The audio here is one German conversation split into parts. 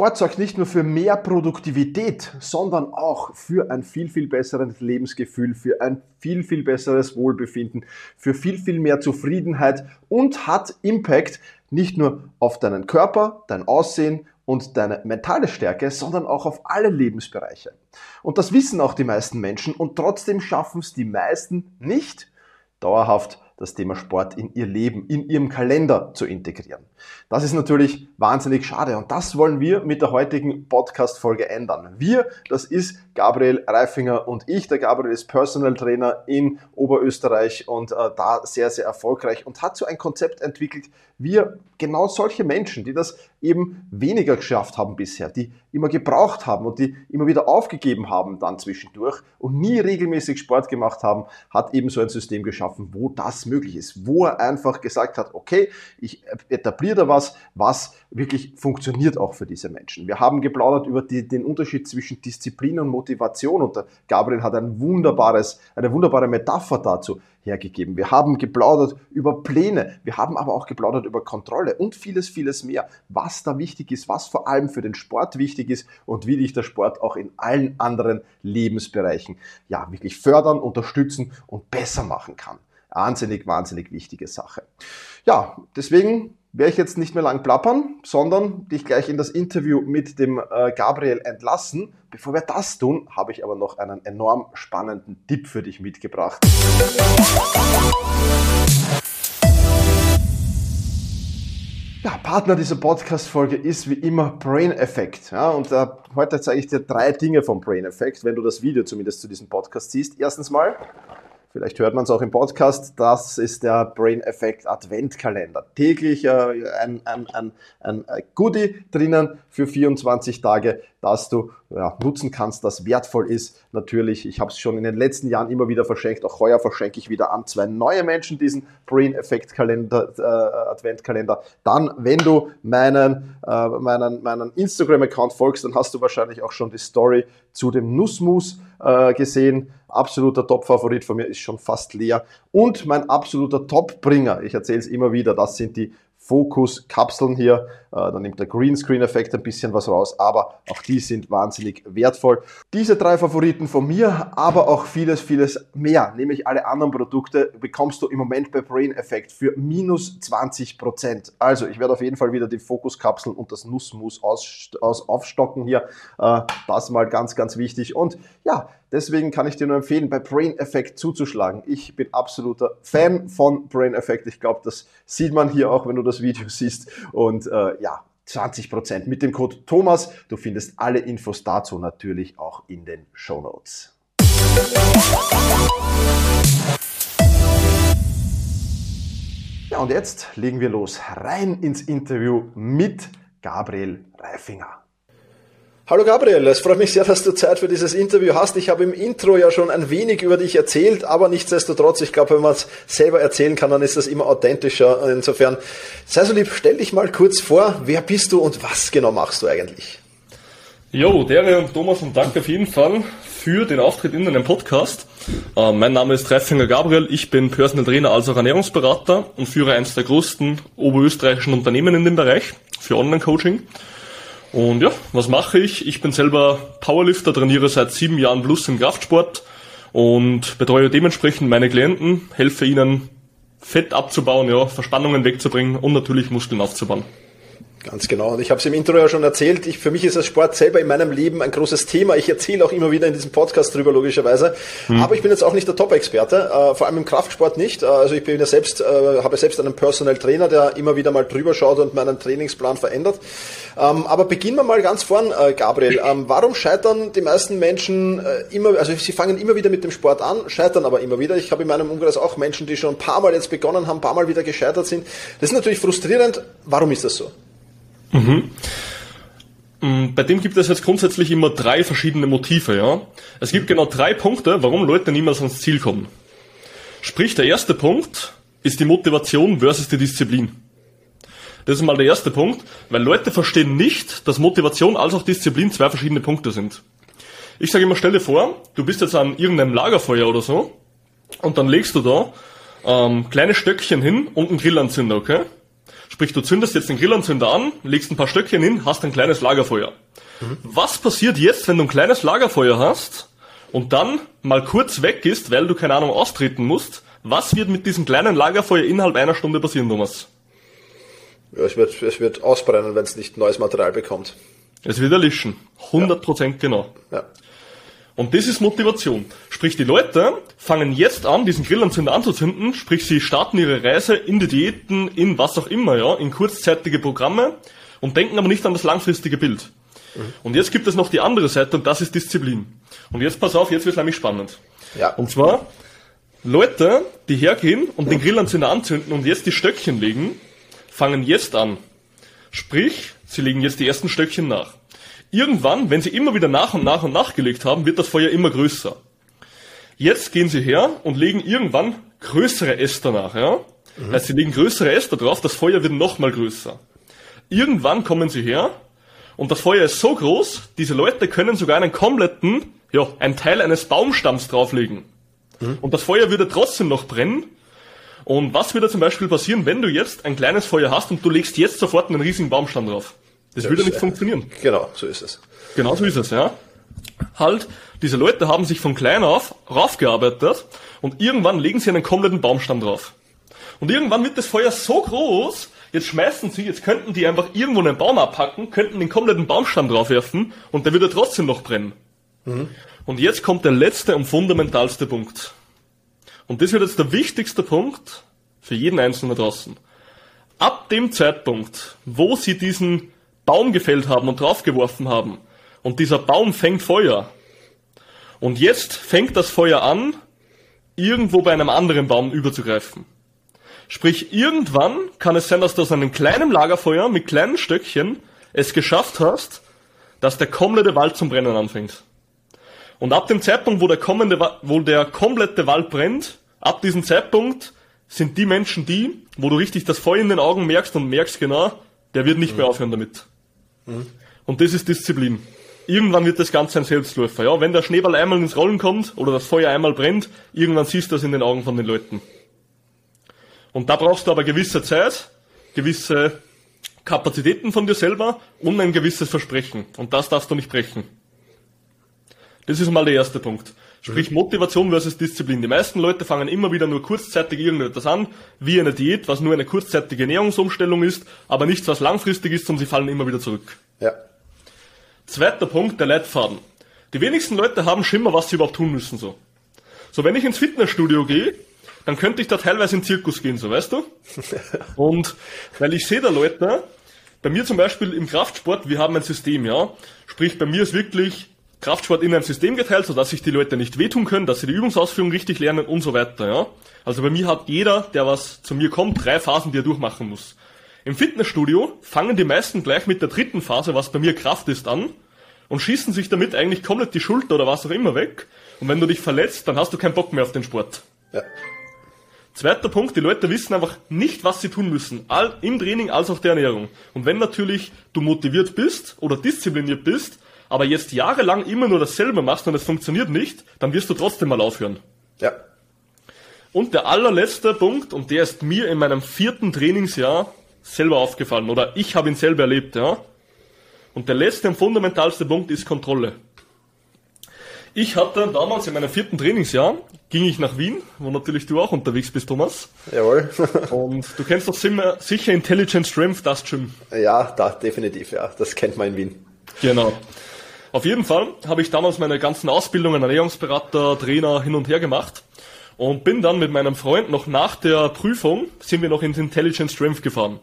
Sport sorgt nicht nur für mehr Produktivität, sondern auch für ein viel, viel besseres Lebensgefühl, für ein viel, viel besseres Wohlbefinden, für viel, viel mehr Zufriedenheit und hat Impact nicht nur auf deinen Körper, dein Aussehen und deine mentale Stärke, sondern auch auf alle Lebensbereiche. Und das wissen auch die meisten Menschen und trotzdem schaffen es die meisten nicht dauerhaft das Thema Sport in ihr Leben, in ihrem Kalender zu integrieren. Das ist natürlich wahnsinnig schade und das wollen wir mit der heutigen Podcast-Folge ändern. Wir, das ist Gabriel Reifinger und ich. Der Gabriel ist Personal Trainer in Oberösterreich und äh, da sehr, sehr erfolgreich und hat so ein Konzept entwickelt, wie er genau solche Menschen, die das eben weniger geschafft haben bisher, die immer gebraucht haben und die immer wieder aufgegeben haben dann zwischendurch und nie regelmäßig Sport gemacht haben, hat eben so ein System geschaffen, wo das möglich ist, wo er einfach gesagt hat, okay, ich etabliere da was, was wirklich funktioniert auch für diese Menschen. Wir haben geplaudert über die, den Unterschied zwischen Disziplin und Motivation und der Gabriel hat ein wunderbares, eine wunderbare Metapher dazu hergegeben. Wir haben geplaudert über Pläne, wir haben aber auch geplaudert über Kontrolle und vieles, vieles mehr, was da wichtig ist, was vor allem für den Sport wichtig ist und wie dich der Sport auch in allen anderen Lebensbereichen ja wirklich fördern, unterstützen und besser machen kann. Wahnsinnig, wahnsinnig wichtige Sache. Ja, deswegen werde ich jetzt nicht mehr lang plappern, sondern dich gleich in das Interview mit dem äh, Gabriel entlassen. Bevor wir das tun, habe ich aber noch einen enorm spannenden Tipp für dich mitgebracht. Ja, Partner dieser Podcast-Folge ist wie immer Brain Effect. Ja, und äh, heute zeige ich dir drei Dinge vom Brain Effect, wenn du das Video zumindest zu diesem Podcast siehst. Erstens mal, Vielleicht hört man es auch im Podcast. Das ist der Brain Effect Adventkalender. Täglich äh, ein, ein, ein, ein Goodie drinnen für 24 Tage, das du ja, nutzen kannst, das wertvoll ist. Natürlich, ich habe es schon in den letzten Jahren immer wieder verschenkt. Auch heuer verschenke ich wieder an zwei neue Menschen diesen Brain Effect Kalender, äh, Adventkalender. Dann, wenn du meinen, äh, meinen, meinen Instagram-Account folgst, dann hast du wahrscheinlich auch schon die Story zu dem Nussmus äh, gesehen. Absoluter Top-Favorit von mir ist schon fast leer. Und mein absoluter Top-Bringer, ich erzähle es immer wieder, das sind die Fokus-Kapseln hier. Äh, da nimmt der Greenscreen-Effekt ein bisschen was raus, aber auch die sind wahnsinnig wertvoll. Diese drei Favoriten von mir, aber auch vieles, vieles mehr, nämlich alle anderen Produkte, bekommst du im Moment bei Brain Effect für minus 20 Prozent. Also ich werde auf jeden Fall wieder die Fokus-Kapseln und das Nussmus aus, aus, aufstocken hier. Äh, das mal ganz, ganz wichtig. Und ja, Deswegen kann ich dir nur empfehlen, bei Brain Effect zuzuschlagen. Ich bin absoluter Fan von Brain Effect. Ich glaube, das sieht man hier auch, wenn du das Video siehst. Und äh, ja, 20% mit dem Code Thomas. Du findest alle Infos dazu natürlich auch in den Show Notes. Ja, und jetzt legen wir los rein ins Interview mit Gabriel Reifinger. Hallo Gabriel, es freut mich sehr, dass du Zeit für dieses Interview hast. Ich habe im Intro ja schon ein wenig über dich erzählt, aber nichtsdestotrotz, ich glaube, wenn man es selber erzählen kann, dann ist das immer authentischer. Insofern, sei so lieb, stell dich mal kurz vor, wer bist du und was genau machst du eigentlich? Jo, Dere und Thomas und danke auf jeden Fall für den Auftritt in deinem Podcast. Äh, mein Name ist Reifinger Gabriel, ich bin Personal Trainer als auch Ernährungsberater und führe eines der größten oberösterreichischen Unternehmen in dem Bereich für Online-Coaching. Und ja, was mache ich? Ich bin selber Powerlifter, trainiere seit sieben Jahren plus im Kraftsport und betreue dementsprechend meine Klienten, helfe ihnen Fett abzubauen, ja, Verspannungen wegzubringen und natürlich Muskeln aufzubauen. Ganz genau. Und ich habe es im Intro ja schon erzählt. Ich, für mich ist das Sport selber in meinem Leben ein großes Thema. Ich erzähle auch immer wieder in diesem Podcast drüber, logischerweise. Mhm. Aber ich bin jetzt auch nicht der Top-Experte, äh, vor allem im Kraftsport nicht. Äh, also ich bin ja selbst, äh, habe selbst einen Personal Trainer, der immer wieder mal drüber schaut und meinen Trainingsplan verändert. Ähm, aber beginnen wir mal ganz vorn, äh, Gabriel. Ähm, warum scheitern die meisten Menschen äh, immer, also sie fangen immer wieder mit dem Sport an, scheitern aber immer wieder. Ich habe in meinem Umkreis auch Menschen, die schon ein paar Mal jetzt begonnen haben, ein paar Mal wieder gescheitert sind. Das ist natürlich frustrierend. Warum ist das so? Mhm. Mm, bei dem gibt es jetzt grundsätzlich immer drei verschiedene Motive, ja. Es gibt genau drei Punkte, warum Leute niemals ans Ziel kommen. Sprich, der erste Punkt ist die Motivation versus die Disziplin. Das ist mal der erste Punkt, weil Leute verstehen nicht, dass Motivation als auch Disziplin zwei verschiedene Punkte sind. Ich sage immer, stell dir vor, du bist jetzt an irgendeinem Lagerfeuer oder so und dann legst du da ähm, kleine Stöckchen hin und einen Grillanzünder, okay? Sprich, du zündest jetzt den Grillanzünder an, legst ein paar Stöckchen hin, hast ein kleines Lagerfeuer. Mhm. Was passiert jetzt, wenn du ein kleines Lagerfeuer hast und dann mal kurz weg ist, weil du keine Ahnung austreten musst? Was wird mit diesem kleinen Lagerfeuer innerhalb einer Stunde passieren, Thomas? Ja, es wird, es wird ausbrennen, wenn es nicht neues Material bekommt. Es wird erlischen. 100 Prozent ja. genau. Ja. Und das ist Motivation. Sprich, die Leute fangen jetzt an, diesen Grillanzünder anzuzünden, sprich, sie starten ihre Reise in die Diäten, in was auch immer, ja, in kurzzeitige Programme und denken aber nicht an das langfristige Bild. Mhm. Und jetzt gibt es noch die andere Seite und das ist Disziplin. Und jetzt pass auf, jetzt wird es nämlich spannend. Ja. Und zwar Leute, die hergehen und den Grillanzünder anzünden und jetzt die Stöckchen legen, fangen jetzt an. Sprich, sie legen jetzt die ersten Stöckchen nach. Irgendwann, wenn sie immer wieder nach und nach und nachgelegt haben, wird das Feuer immer größer. Jetzt gehen sie her und legen irgendwann größere Äste nach, ja? Mhm. Also sie legen größere Äste drauf, das Feuer wird nochmal größer. Irgendwann kommen sie her und das Feuer ist so groß, diese Leute können sogar einen kompletten, ja, einen Teil eines Baumstamms drauflegen. Mhm. Und das Feuer würde trotzdem noch brennen. Und was würde zum Beispiel passieren, wenn du jetzt ein kleines Feuer hast und du legst jetzt sofort einen riesigen Baumstamm drauf? Das ja, würde nicht funktionieren. Genau, so ist es. Genau so ist es, ja. Halt, diese Leute haben sich von klein auf raufgearbeitet und irgendwann legen sie einen kompletten Baumstamm drauf. Und irgendwann wird das Feuer so groß, jetzt schmeißen sie, jetzt könnten die einfach irgendwo einen Baum abhacken, könnten den kompletten Baumstamm draufwerfen und der würde trotzdem noch brennen. Mhm. Und jetzt kommt der letzte und fundamentalste Punkt. Und das wird jetzt der wichtigste Punkt für jeden Einzelnen draußen. Ab dem Zeitpunkt, wo sie diesen Baum gefällt haben und draufgeworfen haben. Und dieser Baum fängt Feuer. Und jetzt fängt das Feuer an, irgendwo bei einem anderen Baum überzugreifen. Sprich, irgendwann kann es sein, dass du aus einem kleinen Lagerfeuer mit kleinen Stöckchen es geschafft hast, dass der komplette Wald zum Brennen anfängt. Und ab dem Zeitpunkt, wo der, kommende, wo der komplette Wald brennt, ab diesem Zeitpunkt sind die Menschen die, wo du richtig das Feuer in den Augen merkst und merkst genau, der wird nicht mehr aufhören damit. Und das ist Disziplin. Irgendwann wird das Ganze ein Selbstläufer. Ja, wenn der Schneeball einmal ins Rollen kommt oder das Feuer einmal brennt, irgendwann siehst du das in den Augen von den Leuten. Und da brauchst du aber gewisse Zeit, gewisse Kapazitäten von dir selber und ein gewisses Versprechen. Und das darfst du nicht brechen. Das ist mal der erste Punkt. Sprich Motivation versus Disziplin. Die meisten Leute fangen immer wieder nur kurzzeitig irgendetwas an, wie eine Diät, was nur eine kurzzeitige Ernährungsumstellung ist, aber nichts, was langfristig ist, und sie fallen immer wieder zurück. Ja. Zweiter Punkt, der Leitfaden. Die wenigsten Leute haben Schimmer, was sie überhaupt tun müssen, so. So, wenn ich ins Fitnessstudio gehe, dann könnte ich da teilweise in Zirkus gehen, so, weißt du? Und, weil ich sehe da Leute, bei mir zum Beispiel im Kraftsport, wir haben ein System, ja. Sprich, bei mir ist wirklich, Kraftsport in ein System geteilt, sodass sich die Leute nicht wehtun können, dass sie die Übungsausführung richtig lernen und so weiter. Ja? Also bei mir hat jeder, der was zu mir kommt, drei Phasen, die er durchmachen muss. Im Fitnessstudio fangen die meisten gleich mit der dritten Phase, was bei mir Kraft ist, an und schießen sich damit eigentlich komplett die Schulter oder was auch immer weg. Und wenn du dich verletzt, dann hast du keinen Bock mehr auf den Sport. Ja. Zweiter Punkt, die Leute wissen einfach nicht, was sie tun müssen. All, Im Training als auch der Ernährung. Und wenn natürlich du motiviert bist oder diszipliniert bist, aber jetzt jahrelang immer nur dasselbe machst und es funktioniert nicht, dann wirst du trotzdem mal aufhören. Ja. Und der allerletzte Punkt, und der ist mir in meinem vierten Trainingsjahr selber aufgefallen, oder ich habe ihn selber erlebt, ja. Und der letzte und fundamentalste Punkt ist Kontrolle. Ich hatte damals in meinem vierten Trainingsjahr, ging ich nach Wien, wo natürlich du auch unterwegs bist, Thomas. Jawohl. und du kennst doch sicher Intelligent Strength, das Gym. Ja, da, definitiv, ja. Das kennt man in Wien. Genau. Auf jeden Fall habe ich damals meine ganzen Ausbildungen, Ernährungsberater, Trainer hin und her gemacht und bin dann mit meinem Freund noch nach der Prüfung, sind wir noch ins Intelligent Strength gefahren.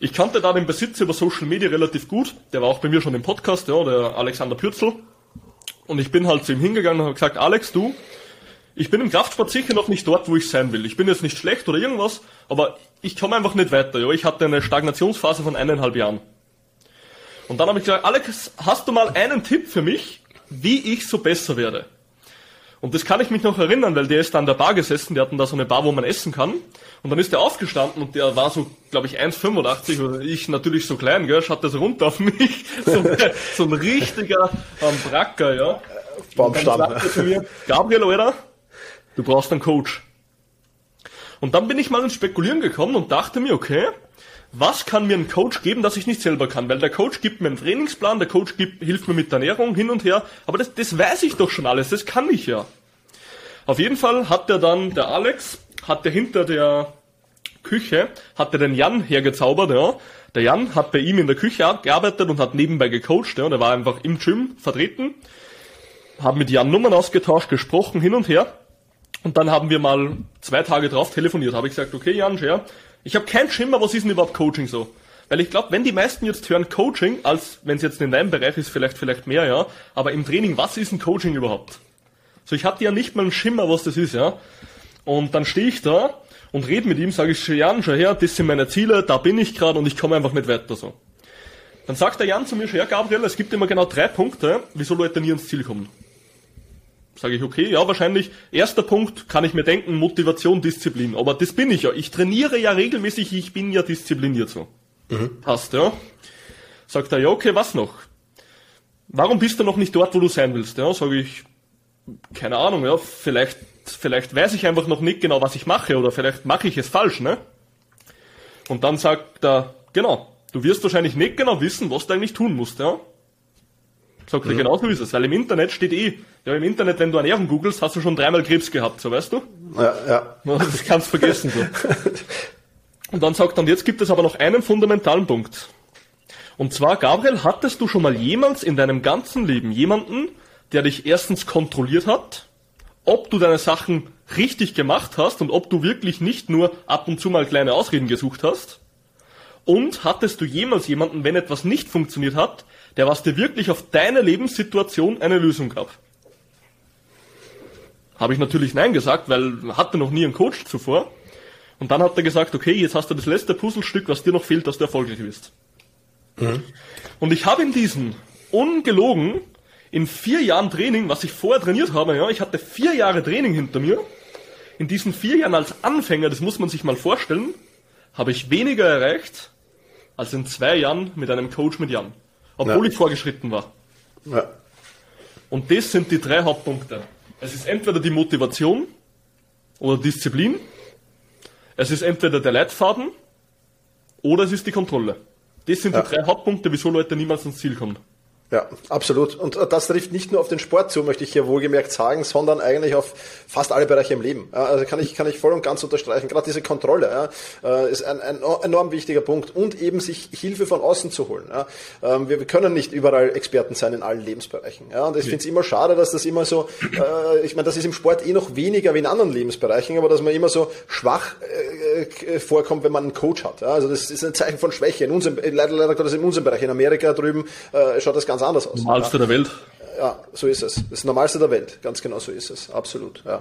Ich kannte da den Besitzer über Social Media relativ gut, der war auch bei mir schon im Podcast, ja, der Alexander Pürzel. Und ich bin halt zu ihm hingegangen und habe gesagt, Alex, du, ich bin im Kraftsport sicher noch nicht dort, wo ich sein will. Ich bin jetzt nicht schlecht oder irgendwas, aber ich komme einfach nicht weiter. Ja. Ich hatte eine Stagnationsphase von eineinhalb Jahren. Und dann habe ich gesagt, Alex, hast du mal einen Tipp für mich, wie ich so besser werde? Und das kann ich mich noch erinnern, weil der ist da an der Bar gesessen, der hatten da so eine Bar, wo man essen kann. Und dann ist der aufgestanden und der war so, glaube ich, 1,85 oder ich natürlich so klein, gell, schaut das runter auf mich. So, so ein richtiger ähm, Bracker, ja. Baumstamm. Gabriel, Alter, du brauchst einen Coach. Und dann bin ich mal ins Spekulieren gekommen und dachte mir, okay, was kann mir ein Coach geben, das ich nicht selber kann? Weil der Coach gibt mir einen Trainingsplan, der Coach gibt, hilft mir mit der Ernährung hin und her, aber das, das weiß ich doch schon alles, das kann ich ja. Auf jeden Fall hat der dann, der Alex, hat der hinter der Küche, hat er den Jan hergezaubert, ja. Der Jan hat bei ihm in der Küche gearbeitet und hat nebenbei gecoacht, ja. Der war einfach im Gym vertreten, haben mit Jan Nummern ausgetauscht, gesprochen, hin und her. Und dann haben wir mal zwei Tage drauf telefoniert, habe ich gesagt, okay Jan, ja, ich habe keinen Schimmer, was ist denn überhaupt Coaching so? Weil ich glaube, wenn die meisten jetzt hören Coaching, als wenn es jetzt in deinem Bereich ist, vielleicht vielleicht mehr, ja, aber im Training, was ist ein Coaching überhaupt? So, ich hatte ja nicht mal einen Schimmer, was das ist, ja. Und dann stehe ich da und rede mit ihm, sage ich, Jan, schau her, das sind meine Ziele, da bin ich gerade und ich komme einfach nicht weiter so. Dann sagt der Jan zu mir, schau her, Gabriel, es gibt immer genau drei Punkte, wieso Leute nie ans Ziel kommen. Sage ich, okay, ja, wahrscheinlich. Erster Punkt kann ich mir denken, Motivation, Disziplin. Aber das bin ich ja. Ich trainiere ja regelmäßig, ich bin ja diszipliniert so. Mhm. Passt, ja. Sagt er, ja, okay, was noch? Warum bist du noch nicht dort, wo du sein willst? Ja, sage ich, keine Ahnung, ja, vielleicht, vielleicht weiß ich einfach noch nicht genau, was ich mache, oder vielleicht mache ich es falsch, ne? Und dann sagt er, genau, du wirst wahrscheinlich nicht genau wissen, was du eigentlich tun musst, ja? Sagt mhm. er, genau so ist es, weil im Internet steht eh, ja, im Internet, wenn du Ernährung googelst, hast du schon dreimal Krebs gehabt, so weißt du? Ja, ja. Das kannst vergessen, so. Und dann sagt er, und jetzt gibt es aber noch einen fundamentalen Punkt. Und zwar, Gabriel, hattest du schon mal jemals in deinem ganzen Leben jemanden, der dich erstens kontrolliert hat, ob du deine Sachen richtig gemacht hast und ob du wirklich nicht nur ab und zu mal kleine Ausreden gesucht hast? Und hattest du jemals jemanden, wenn etwas nicht funktioniert hat, der was dir wirklich auf deine Lebenssituation eine Lösung gab? Habe ich natürlich Nein gesagt, weil hatte noch nie einen Coach zuvor. Und dann hat er gesagt, okay, jetzt hast du das letzte Puzzlestück, was dir noch fehlt, dass du erfolgreich bist. Mhm. Und ich habe in diesen ungelogen in vier Jahren Training, was ich vorher trainiert habe, ja, ich hatte vier Jahre Training hinter mir. In diesen vier Jahren als Anfänger, das muss man sich mal vorstellen, habe ich weniger erreicht als in zwei Jahren mit einem Coach mit Jan. Obwohl ja. ich vorgeschritten war. Ja. Und das sind die drei Hauptpunkte. Es ist entweder die Motivation oder Disziplin. Es ist entweder der Leitfaden oder es ist die Kontrolle. Das sind ja. die drei Hauptpunkte, wieso Leute niemals ans Ziel kommen. Ja, absolut. Und äh, das trifft nicht nur auf den Sport zu, möchte ich hier wohlgemerkt sagen, sondern eigentlich auf fast alle Bereiche im Leben. Also kann ich, kann ich voll und ganz unterstreichen. Gerade diese Kontrolle ja, äh, ist ein, ein enorm wichtiger Punkt. Und eben sich Hilfe von außen zu holen. Ja. Ähm, wir können nicht überall Experten sein in allen Lebensbereichen. Ja. Und ich finde es immer schade, dass das immer so, äh, ich meine, das ist im Sport eh noch weniger wie in anderen Lebensbereichen, aber dass man immer so schwach vorkommt, wenn man einen Coach hat. Also das ist ein Zeichen von Schwäche. In unserem, leider, leider Gottes in unserem Bereich. In Amerika drüben schaut das ganz ganz anders aus. Normalste ja. der Welt. Ja, so ist es. Das Normalste der Welt. Ganz genau so ist es. Absolut. Ja.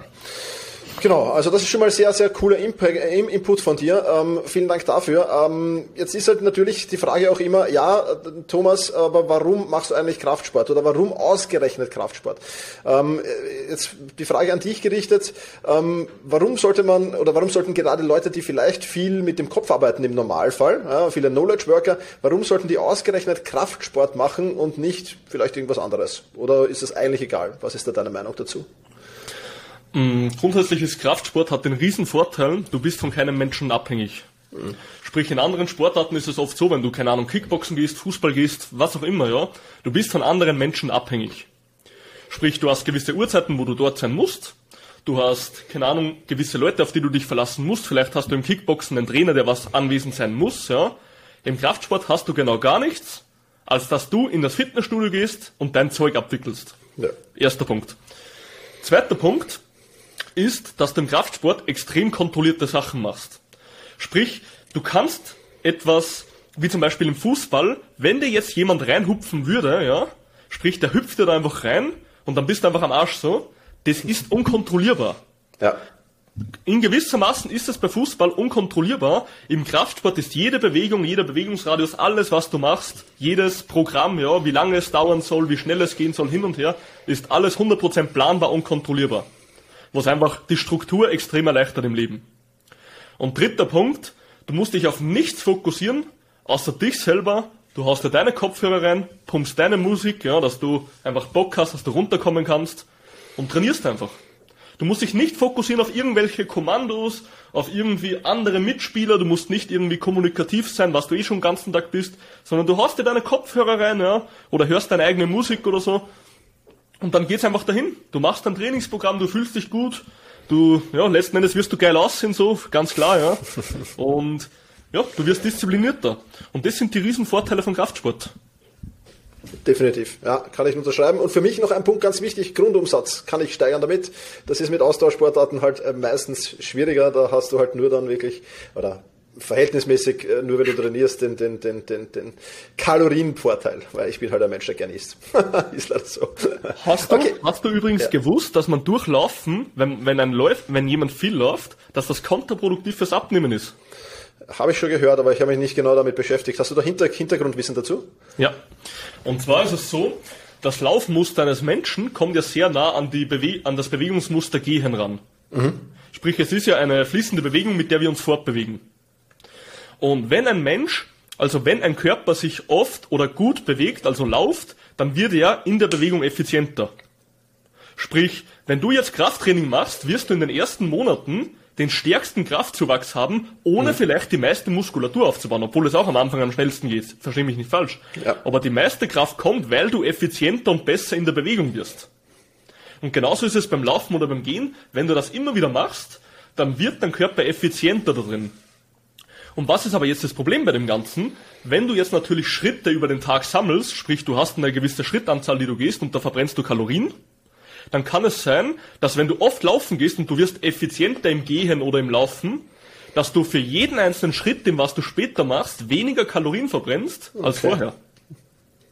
Genau, also das ist schon mal sehr, sehr cooler äh, Input von dir. Ähm, vielen Dank dafür. Ähm, jetzt ist halt natürlich die Frage auch immer, ja, Thomas, aber warum machst du eigentlich Kraftsport oder warum ausgerechnet Kraftsport? Ähm, jetzt die Frage an dich gerichtet, ähm, warum sollte man oder warum sollten gerade Leute, die vielleicht viel mit dem Kopf arbeiten im Normalfall, ja, viele Knowledge Worker, warum sollten die ausgerechnet Kraftsport machen und nicht vielleicht irgendwas anderes? Oder ist es eigentlich egal? Was ist da deine Meinung dazu? Mm, grundsätzlich ist Kraftsport hat den riesen Vorteil, du bist von keinem Menschen abhängig. Mhm. Sprich, in anderen Sportarten ist es oft so, wenn du, keine Ahnung, Kickboxen gehst, Fußball gehst, was auch immer, ja, du bist von anderen Menschen abhängig. Sprich, du hast gewisse Uhrzeiten, wo du dort sein musst. Du hast, keine Ahnung, gewisse Leute, auf die du dich verlassen musst. Vielleicht hast du im Kickboxen einen Trainer, der was anwesend sein muss, ja. Im Kraftsport hast du genau gar nichts, als dass du in das Fitnessstudio gehst und dein Zeug abwickelst. Ja. Erster Punkt. Zweiter Punkt, ist, dass du im Kraftsport extrem kontrollierte Sachen machst. Sprich, du kannst etwas, wie zum Beispiel im Fußball, wenn dir jetzt jemand reinhupfen würde, ja, sprich, der hüpft dir da einfach rein und dann bist du einfach am Arsch so, das ist unkontrollierbar. Ja. In gewissermaßen ist es bei Fußball unkontrollierbar. Im Kraftsport ist jede Bewegung, jeder Bewegungsradius, alles was du machst, jedes Programm, ja, wie lange es dauern soll, wie schnell es gehen soll, hin und her, ist alles 100% planbar und kontrollierbar was einfach die Struktur extrem erleichtert im Leben. Und dritter Punkt, du musst dich auf nichts fokussieren, außer dich selber. Du hast dir deine Kopfhörer rein, pumpst deine Musik, ja, dass du einfach Bock hast, dass du runterkommen kannst und trainierst einfach. Du musst dich nicht fokussieren auf irgendwelche Kommandos, auf irgendwie andere Mitspieler, du musst nicht irgendwie kommunikativ sein, was du eh schon den ganzen Tag bist, sondern du hast dir deine Kopfhörer rein, ja, oder hörst deine eigene Musik oder so. Und dann geht's einfach dahin. Du machst dein Trainingsprogramm, du fühlst dich gut, du, ja, letzten Endes wirst du geil aussehen, so, ganz klar, ja. Und, ja, du wirst disziplinierter. Und das sind die Riesenvorteile von Kraftsport. Definitiv, ja, kann ich unterschreiben. Und für mich noch ein Punkt ganz wichtig, Grundumsatz kann ich steigern damit. Das ist mit Austauschsportarten halt meistens schwieriger, da hast du halt nur dann wirklich, oder verhältnismäßig, äh, nur wenn du trainierst, den, den, den, den, den Kalorienvorteil, weil ich bin halt ein Mensch, der gerne isst. ist leider so. Hast du, okay. hast du übrigens ja. gewusst, dass man durchlaufen, wenn, wenn ein läuft, wenn jemand viel läuft, dass das kontraproduktiv fürs Abnehmen ist? Habe ich schon gehört, aber ich habe mich nicht genau damit beschäftigt. Hast du da Hinter Hintergrundwissen dazu? Ja. Und zwar ist es so, das Laufmuster eines Menschen kommt ja sehr nah an, die Bewe an das Bewegungsmuster Gehen ran. Mhm. Sprich, es ist ja eine fließende Bewegung, mit der wir uns fortbewegen. Und wenn ein Mensch, also wenn ein Körper sich oft oder gut bewegt, also lauft, dann wird er in der Bewegung effizienter. Sprich, wenn du jetzt Krafttraining machst, wirst du in den ersten Monaten den stärksten Kraftzuwachs haben, ohne mhm. vielleicht die meiste Muskulatur aufzubauen, obwohl es auch am Anfang am schnellsten geht. Verstehe mich nicht falsch. Ja. Aber die meiste Kraft kommt, weil du effizienter und besser in der Bewegung wirst. Und genauso ist es beim Laufen oder beim Gehen. Wenn du das immer wieder machst, dann wird dein Körper effizienter da drin. Und was ist aber jetzt das Problem bei dem Ganzen? Wenn du jetzt natürlich Schritte über den Tag sammelst, sprich du hast eine gewisse Schrittanzahl, die du gehst und da verbrennst du Kalorien, dann kann es sein, dass wenn du oft laufen gehst und du wirst effizienter im Gehen oder im Laufen, dass du für jeden einzelnen Schritt, den was du später machst, weniger Kalorien verbrennst okay. als vorher.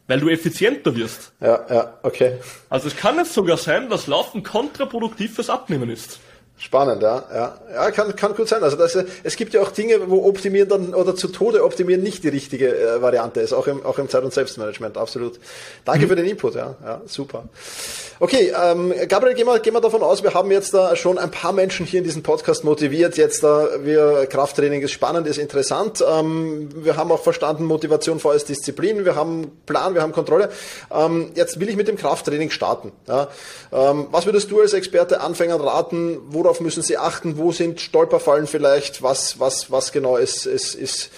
Weil du effizienter wirst. Ja, ja, okay. Also es kann jetzt sogar sein, dass Laufen kontraproduktiv fürs Abnehmen ist. Spannend, ja. Ja, ja kann, kann gut sein. Also das, es gibt ja auch Dinge, wo optimieren dann oder zu Tode optimieren nicht die richtige äh, Variante ist, auch im, auch im Zeit- und Selbstmanagement, absolut. Danke mhm. für den Input, ja. ja super. Okay, ähm, Gabriel, gehen wir, gehen wir davon aus, wir haben jetzt da schon ein paar Menschen hier in diesem Podcast motiviert. Jetzt da wir Krafttraining ist spannend, ist interessant. Ähm, wir haben auch verstanden, Motivation vor als Disziplin. Wir haben Plan, wir haben Kontrolle. Ähm, jetzt will ich mit dem Krafttraining starten. Ja. Ähm, was würdest du als Experte Anfängern raten? Wo worauf müssen Sie achten? Wo sind Stolperfallen vielleicht? Was, was, was genau ist, ist, ist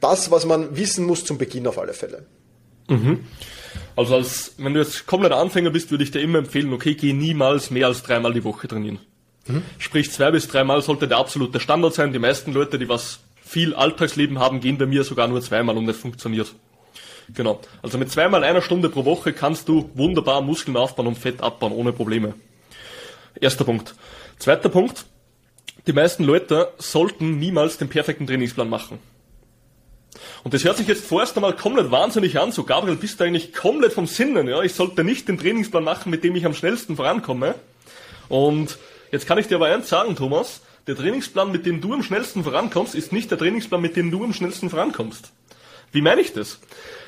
das, was man wissen muss zum Beginn auf alle Fälle? Mhm. Also als, wenn du jetzt kompletter Anfänger bist, würde ich dir immer empfehlen, okay, geh niemals mehr als dreimal die Woche trainieren. Mhm. Sprich, zwei bis dreimal sollte der absolute Standard sein. Die meisten Leute, die was viel Alltagsleben haben, gehen bei mir sogar nur zweimal und es funktioniert. Genau. Also mit zweimal einer Stunde pro Woche kannst du wunderbar Muskeln aufbauen und Fett abbauen, ohne Probleme. Erster Punkt. Zweiter Punkt. Die meisten Leute sollten niemals den perfekten Trainingsplan machen. Und das hört sich jetzt vorerst einmal komplett wahnsinnig an. So, Gabriel, bist du eigentlich komplett vom Sinnen, ja? Ich sollte nicht den Trainingsplan machen, mit dem ich am schnellsten vorankomme. Und jetzt kann ich dir aber eins sagen, Thomas. Der Trainingsplan, mit dem du am schnellsten vorankommst, ist nicht der Trainingsplan, mit dem du am schnellsten vorankommst. Wie meine ich das?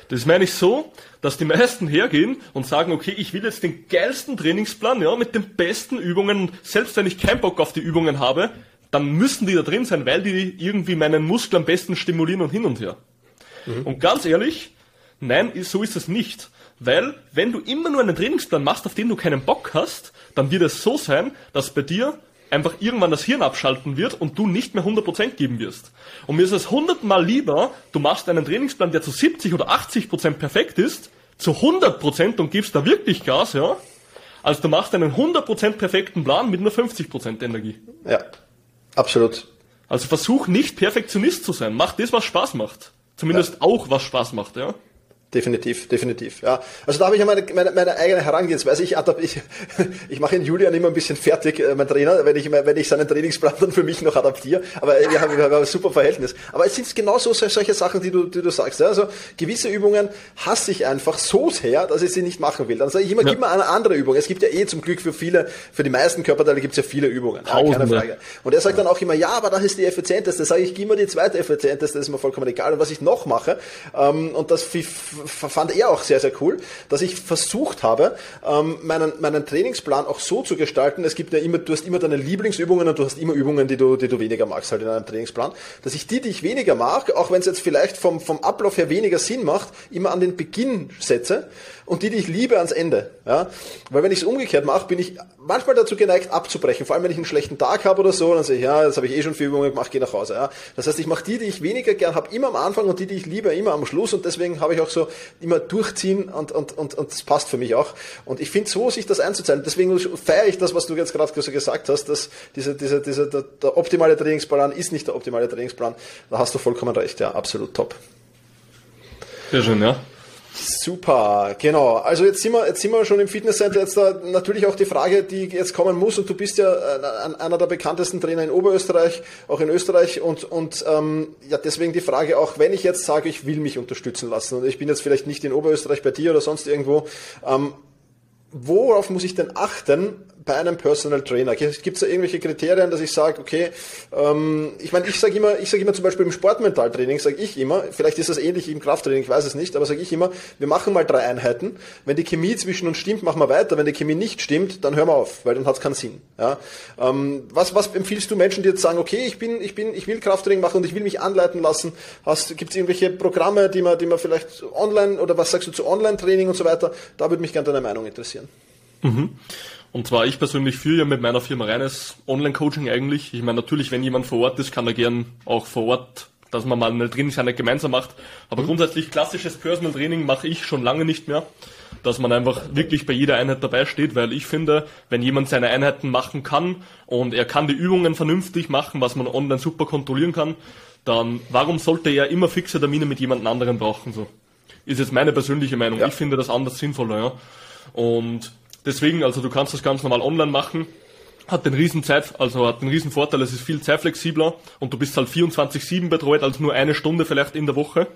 Das meine ich so, dass die meisten hergehen und sagen, okay, ich will jetzt den geilsten Trainingsplan, ja, mit den besten Übungen. Selbst wenn ich keinen Bock auf die Übungen habe, dann müssen die da drin sein, weil die irgendwie meinen Muskel am besten stimulieren und hin und her. Mhm. Und ganz ehrlich, nein, so ist es nicht. Weil, wenn du immer nur einen Trainingsplan machst, auf den du keinen Bock hast, dann wird es so sein, dass bei dir einfach irgendwann das Hirn abschalten wird und du nicht mehr 100% geben wirst. Und mir ist es hundertmal lieber, du machst einen Trainingsplan, der zu 70 oder 80% perfekt ist, zu 100% und gibst da wirklich Gas, ja, als du machst einen 100% perfekten Plan mit nur 50% Energie. Ja, absolut. Also versuch nicht Perfektionist zu sein. Mach das, was Spaß macht. Zumindest ja. auch, was Spaß macht, ja. Definitiv, definitiv. Ja. Also da habe ich ja meine, meine, meine eigene Herangehensweise. Ich, ich, ich mache ihn Julian immer ein bisschen fertig, äh, mein Trainer, wenn ich, wenn ich seinen Trainingsplan dann für mich noch adaptiere. Aber wir haben, wir haben ein super Verhältnis. Aber es sind genauso solche Sachen, die du, die du sagst. Ja. Also gewisse Übungen hasse ich einfach so sehr, dass ich sie nicht machen will. Dann sage ich immer, ja. gib mir eine andere Übung. Es gibt ja eh zum Glück für viele, für die meisten Körperteile gibt es ja viele Übungen. Ja, keine Frage. Und er sagt dann auch immer, ja, aber das ist die effizienteste. Sage ich, gib mir die zweite effizienteste, das ist mir vollkommen egal. Und was ich noch mache, ähm, und das fand er auch sehr, sehr cool, dass ich versucht habe, ähm, meinen, meinen Trainingsplan auch so zu gestalten, es gibt ja immer, du hast immer deine Lieblingsübungen und du hast immer Übungen, die du, die du weniger magst halt in einem Trainingsplan, dass ich die, die ich weniger mag, auch wenn es jetzt vielleicht vom, vom Ablauf her weniger Sinn macht, immer an den Beginn setze und die, die ich liebe, ans Ende. Ja? Weil wenn ich es umgekehrt mache, bin ich manchmal dazu geneigt, abzubrechen. Vor allem, wenn ich einen schlechten Tag habe oder so, dann sage ich, ja, jetzt habe ich eh schon viel Übungen gemacht, gehe nach Hause. Ja? Das heißt, ich mache die, die ich weniger gern habe, immer am Anfang und die, die ich liebe, immer am Schluss. Und deswegen habe ich auch so immer durchziehen und, und, und, und das passt für mich auch. Und ich finde so, sich das einzuzahlen. Deswegen feiere ich das, was du jetzt gerade so gesagt hast, dass diese, diese, diese, der, der optimale Trainingsplan ist nicht der optimale Trainingsplan. Da hast du vollkommen recht, ja, absolut top. Sehr schön, ja. Super, genau. Also jetzt sind wir, jetzt sind wir schon im Fitnesscenter. Jetzt da natürlich auch die Frage, die jetzt kommen muss. Und du bist ja äh, einer der bekanntesten Trainer in Oberösterreich, auch in Österreich. Und, und ähm, ja, deswegen die Frage auch, wenn ich jetzt sage, ich will mich unterstützen lassen und ich bin jetzt vielleicht nicht in Oberösterreich bei dir oder sonst irgendwo, ähm, worauf muss ich denn achten, bei einem Personal Trainer? Gibt es da irgendwelche Kriterien, dass ich sage, okay, ähm, ich meine, ich sage immer, ich sage immer zum Beispiel im Sportmentaltraining, sage ich immer, vielleicht ist das ähnlich im Krafttraining, ich weiß es nicht, aber sage ich immer, wir machen mal drei Einheiten. Wenn die Chemie zwischen uns stimmt, machen wir weiter. Wenn die Chemie nicht stimmt, dann hören wir auf, weil dann hat es keinen Sinn. Ja? Ähm, was, was empfiehlst du Menschen, die jetzt sagen, okay, ich bin, ich bin, ich will Krafttraining machen und ich will mich anleiten lassen? Gibt es irgendwelche Programme, die man, die man vielleicht online oder was sagst du zu Online-Training und so weiter? Da würde mich gerne deine Meinung interessieren. Mhm. Und zwar ich persönlich führe ja mit meiner Firma reines Online-Coaching eigentlich. Ich meine, natürlich, wenn jemand vor Ort ist, kann er gern auch vor Ort, dass man mal eine Trainingseinheit gemeinsam macht. Aber mhm. grundsätzlich klassisches Personal Training mache ich schon lange nicht mehr. Dass man einfach wirklich bei jeder Einheit dabei steht, weil ich finde, wenn jemand seine Einheiten machen kann und er kann die Übungen vernünftig machen, was man online super kontrollieren kann, dann warum sollte er immer fixe Termine mit jemand anderen brauchen? So ist jetzt meine persönliche Meinung. Ja. Ich finde das anders sinnvoller. Ja. Und Deswegen, also du kannst das ganz normal online machen. Hat den riesen Zeit, also hat den riesen Vorteil, es ist viel zeitflexibler und du bist halt 24-7 betreut, als nur eine Stunde vielleicht in der Woche.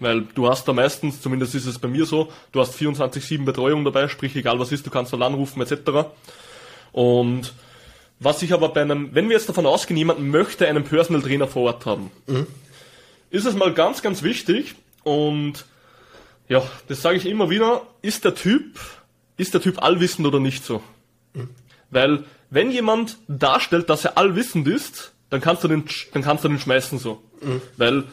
Weil du hast da meistens, zumindest ist es bei mir so, du hast 24-7 Betreuung dabei, sprich egal was ist, du kannst dann anrufen etc. Und was ich aber bei einem, wenn wir jetzt davon ausgehen, jemand möchte einen Personal Trainer vor Ort haben, mhm. ist es mal ganz, ganz wichtig und ja, das sage ich immer wieder, ist der Typ ist der Typ allwissend oder nicht so. Mhm. Weil, wenn jemand darstellt, dass er allwissend ist, dann kannst du den, dann kannst du den schmeißen so. Mhm. Weil,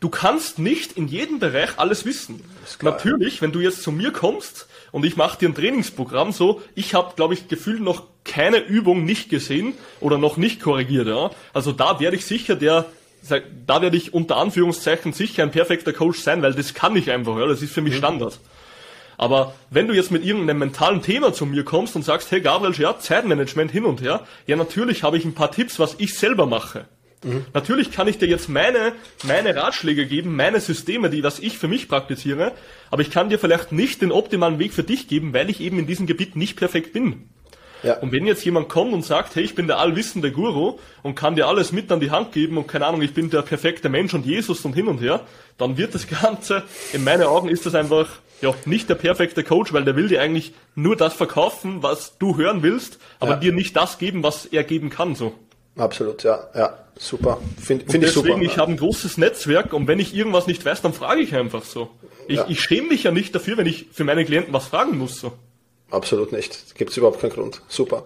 du kannst nicht in jedem Bereich alles wissen. Natürlich, wenn du jetzt zu mir kommst und ich mache dir ein Trainingsprogramm so, ich habe, glaube ich, gefühlt noch keine Übung nicht gesehen oder noch nicht korrigiert. Ja? Also da werde ich sicher der da werde ich unter Anführungszeichen sicher ein perfekter Coach sein, weil das kann ich einfach, ja, das ist für mich mhm. Aber wenn du jetzt mit irgendeinem mentalen Thema zu mir kommst und sagst, hey Gabriel, ja, Zeitmanagement hin und her, ja, natürlich habe ich ein paar Tipps, was ich selber mache. Mhm. Natürlich kann ich dir jetzt meine, meine Ratschläge geben, meine Systeme, die, was ich für mich praktiziere, aber ich kann dir vielleicht nicht den optimalen Weg für dich geben, weil ich eben in diesem Gebiet nicht perfekt bin. Ja. Und wenn jetzt jemand kommt und sagt, hey, ich bin der allwissende Guru und kann dir alles mit an die Hand geben und keine Ahnung, ich bin der perfekte Mensch und Jesus und hin und her, dann wird das Ganze, in meinen Augen ist das einfach, ja, nicht der perfekte Coach, weil der will dir eigentlich nur das verkaufen, was du hören willst, aber ja. dir nicht das geben, was er geben kann, so. Absolut, ja, ja, super. Finde find ich super. Deswegen, ich habe ein großes Netzwerk und wenn ich irgendwas nicht weiß, dann frage ich einfach so. Ich, ja. ich schäme mich ja nicht dafür, wenn ich für meine Klienten was fragen muss, so. Absolut nicht. Gibt es überhaupt keinen Grund. Super.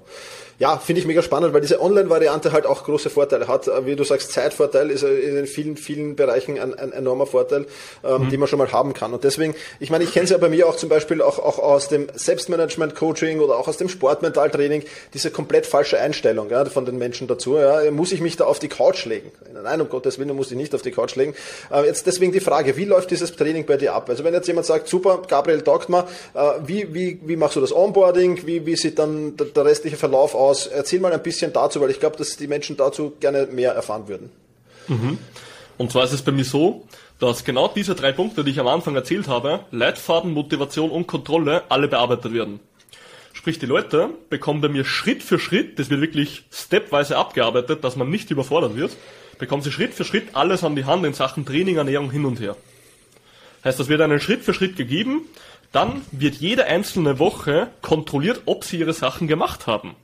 Ja, finde ich mega spannend, weil diese Online-Variante halt auch große Vorteile hat. Wie du sagst, Zeitvorteil ist in vielen, vielen Bereichen ein, ein enormer Vorteil, ähm, mhm. den man schon mal haben kann. Und deswegen, ich meine, ich kenne es ja bei mir auch zum Beispiel auch, auch aus dem Selbstmanagement-Coaching oder auch aus dem Sportmentaltraining, diese komplett falsche Einstellung ja, von den Menschen dazu. Ja. Muss ich mich da auf die Couch legen? Nein, um Gottes Willen, muss ich nicht auf die Couch legen. Äh, jetzt deswegen die Frage, wie läuft dieses Training bei dir ab? Also wenn jetzt jemand sagt, super, Gabriel taugt mal, äh, wie, wie, wie machst du das Onboarding? Wie, wie sieht dann der, der restliche Verlauf aus? Aus. Erzähl mal ein bisschen dazu, weil ich glaube, dass die Menschen dazu gerne mehr erfahren würden. Mhm. Und zwar ist es bei mir so, dass genau diese drei Punkte, die ich am Anfang erzählt habe, Leitfaden, Motivation und Kontrolle, alle bearbeitet werden. Sprich, die Leute bekommen bei mir Schritt für Schritt, das wird wirklich stepweise abgearbeitet, dass man nicht überfordert wird, bekommen sie Schritt für Schritt alles an die Hand in Sachen Training, Ernährung hin und her. Heißt, das wird einen Schritt für Schritt gegeben, dann wird jede einzelne Woche kontrolliert, ob sie ihre Sachen gemacht haben.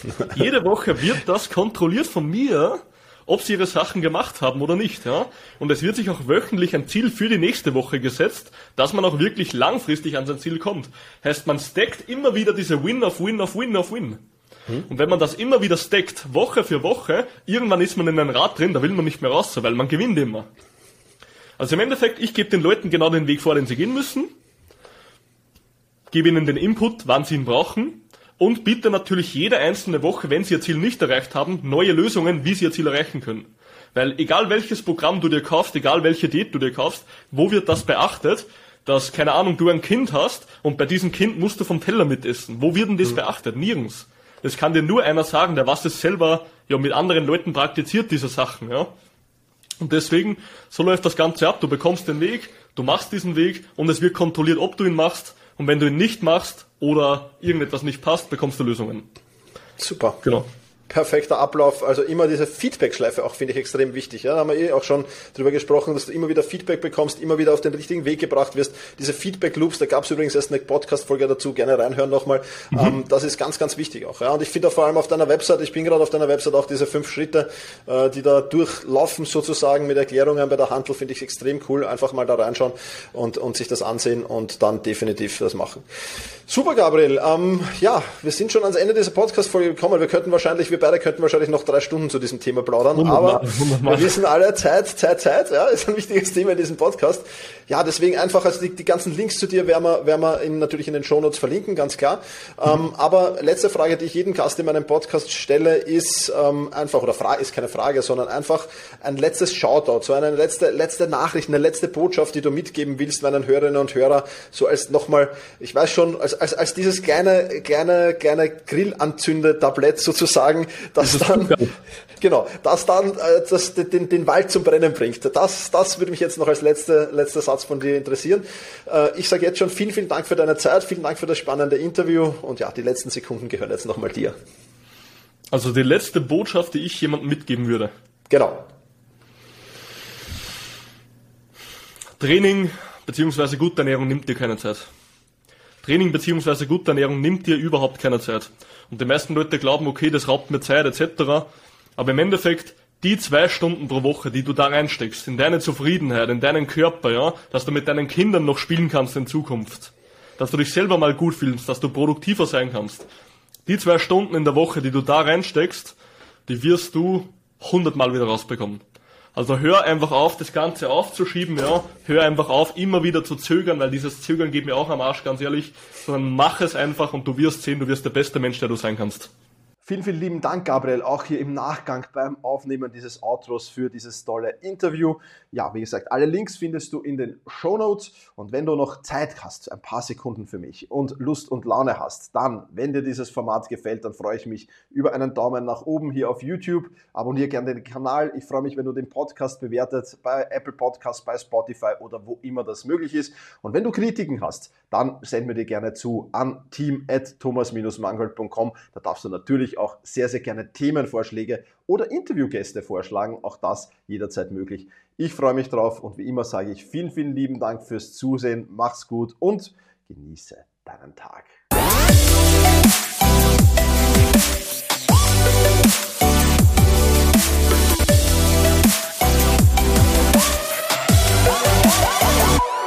Jede Woche wird das kontrolliert von mir, ob sie ihre Sachen gemacht haben oder nicht. Ja? Und es wird sich auch wöchentlich ein Ziel für die nächste Woche gesetzt, dass man auch wirklich langfristig an sein Ziel kommt. Heißt, man stackt immer wieder diese Win of Win of Win of Win. Hm? Und wenn man das immer wieder stackt, Woche für Woche, irgendwann ist man in einem Rad drin, da will man nicht mehr raus, weil man gewinnt immer. Also im Endeffekt, ich gebe den Leuten genau den Weg vor, den sie gehen müssen. gebe ihnen den Input, wann sie ihn brauchen und bitte natürlich jede einzelne Woche, wenn sie ihr Ziel nicht erreicht haben, neue Lösungen, wie sie ihr Ziel erreichen können. Weil egal welches Programm du dir kaufst, egal welche Diät du dir kaufst, wo wird das beachtet, dass, keine Ahnung, du ein Kind hast und bei diesem Kind musst du vom Teller mitessen. Wo wird denn das mhm. beachtet? Nirgends. Das kann dir nur einer sagen, der was es selber ja mit anderen Leuten praktiziert, diese Sachen, ja. Und deswegen, so läuft das Ganze ab. Du bekommst den Weg, du machst diesen Weg und es wird kontrolliert, ob du ihn machst. Und wenn du ihn nicht machst oder irgendetwas nicht passt, bekommst du Lösungen. Super. Genau perfekter Ablauf. Also immer diese Feedback-Schleife auch finde ich extrem wichtig. Ja, da haben wir eh auch schon drüber gesprochen, dass du immer wieder Feedback bekommst, immer wieder auf den richtigen Weg gebracht wirst. Diese Feedback-Loops, da gab es übrigens erst eine Podcast-Folge dazu, gerne reinhören nochmal. Mhm. Ähm, das ist ganz, ganz wichtig auch. Ja, und ich finde vor allem auf deiner Website, ich bin gerade auf deiner Website auch diese fünf Schritte, äh, die da durchlaufen sozusagen mit Erklärungen bei der Handel, finde ich extrem cool. Einfach mal da reinschauen und, und sich das ansehen und dann definitiv das machen. Super, Gabriel. Ähm, ja, wir sind schon ans Ende dieser Podcast-Folge gekommen. Wir könnten wahrscheinlich, wir beide könnten wahrscheinlich noch drei Stunden zu diesem Thema plaudern, wunderbar, aber wunderbar. wir wissen alle, Zeit, Zeit, Zeit, ja, ist ein wichtiges Thema in diesem Podcast. Ja, deswegen einfach, also die, die ganzen Links zu dir werden wir, werden wir in, natürlich in den Shownotes verlinken, ganz klar. Mhm. Ähm, aber letzte Frage, die ich jedem Gast in meinem Podcast stelle, ist ähm, einfach, oder Frage ist keine Frage, sondern einfach ein letztes Shoutout, so eine letzte, letzte Nachricht, eine letzte Botschaft, die du mitgeben willst meinen Hörerinnen und Hörer, so als nochmal, ich weiß schon, als, als, als dieses kleine, kleine, kleine Grillanzünde-Tablett sozusagen, das, das dann, genau, das dann äh, das, den, den Wald zum Brennen bringt. Das, das würde mich jetzt noch als letzte, letzter Satz von dir interessieren. Äh, ich sage jetzt schon vielen, vielen Dank für deine Zeit, vielen Dank für das spannende Interview und ja, die letzten Sekunden gehören jetzt nochmal dir. Also die letzte Botschaft, die ich jemandem mitgeben würde. Genau. Training bzw. gute Ernährung nimmt dir keine Zeit. Training bzw. gute Ernährung nimmt dir überhaupt keine Zeit. Und die meisten Leute glauben, okay, das raubt mir Zeit etc. Aber im Endeffekt, die zwei Stunden pro Woche, die du da reinsteckst, in deine Zufriedenheit, in deinen Körper, ja, dass du mit deinen Kindern noch spielen kannst in Zukunft, dass du dich selber mal gut fühlst, dass du produktiver sein kannst. Die zwei Stunden in der Woche, die du da reinsteckst, die wirst du hundertmal wieder rausbekommen. Also hör einfach auf, das Ganze aufzuschieben, ja. Hör einfach auf, immer wieder zu zögern, weil dieses Zögern geht mir auch am Arsch, ganz ehrlich. Sondern mach es einfach und du wirst sehen, du wirst der beste Mensch, der du sein kannst. Vielen, vielen lieben Dank, Gabriel, auch hier im Nachgang beim Aufnehmen dieses Outros für dieses tolle Interview. Ja, wie gesagt, alle Links findest du in den Show Notes. Und wenn du noch Zeit hast, ein paar Sekunden für mich und Lust und Laune hast, dann, wenn dir dieses Format gefällt, dann freue ich mich über einen Daumen nach oben hier auf YouTube. Abonniere gerne den Kanal. Ich freue mich, wenn du den Podcast bewertet bei Apple Podcasts, bei Spotify oder wo immer das möglich ist. Und wenn du Kritiken hast, dann send mir die gerne zu an team.thomas-mangold.com. Da darfst du natürlich natürlich auch sehr, sehr gerne Themenvorschläge oder Interviewgäste vorschlagen. Auch das jederzeit möglich. Ich freue mich drauf und wie immer sage ich vielen, vielen lieben Dank fürs Zusehen. Mach's gut und genieße deinen Tag. Oh,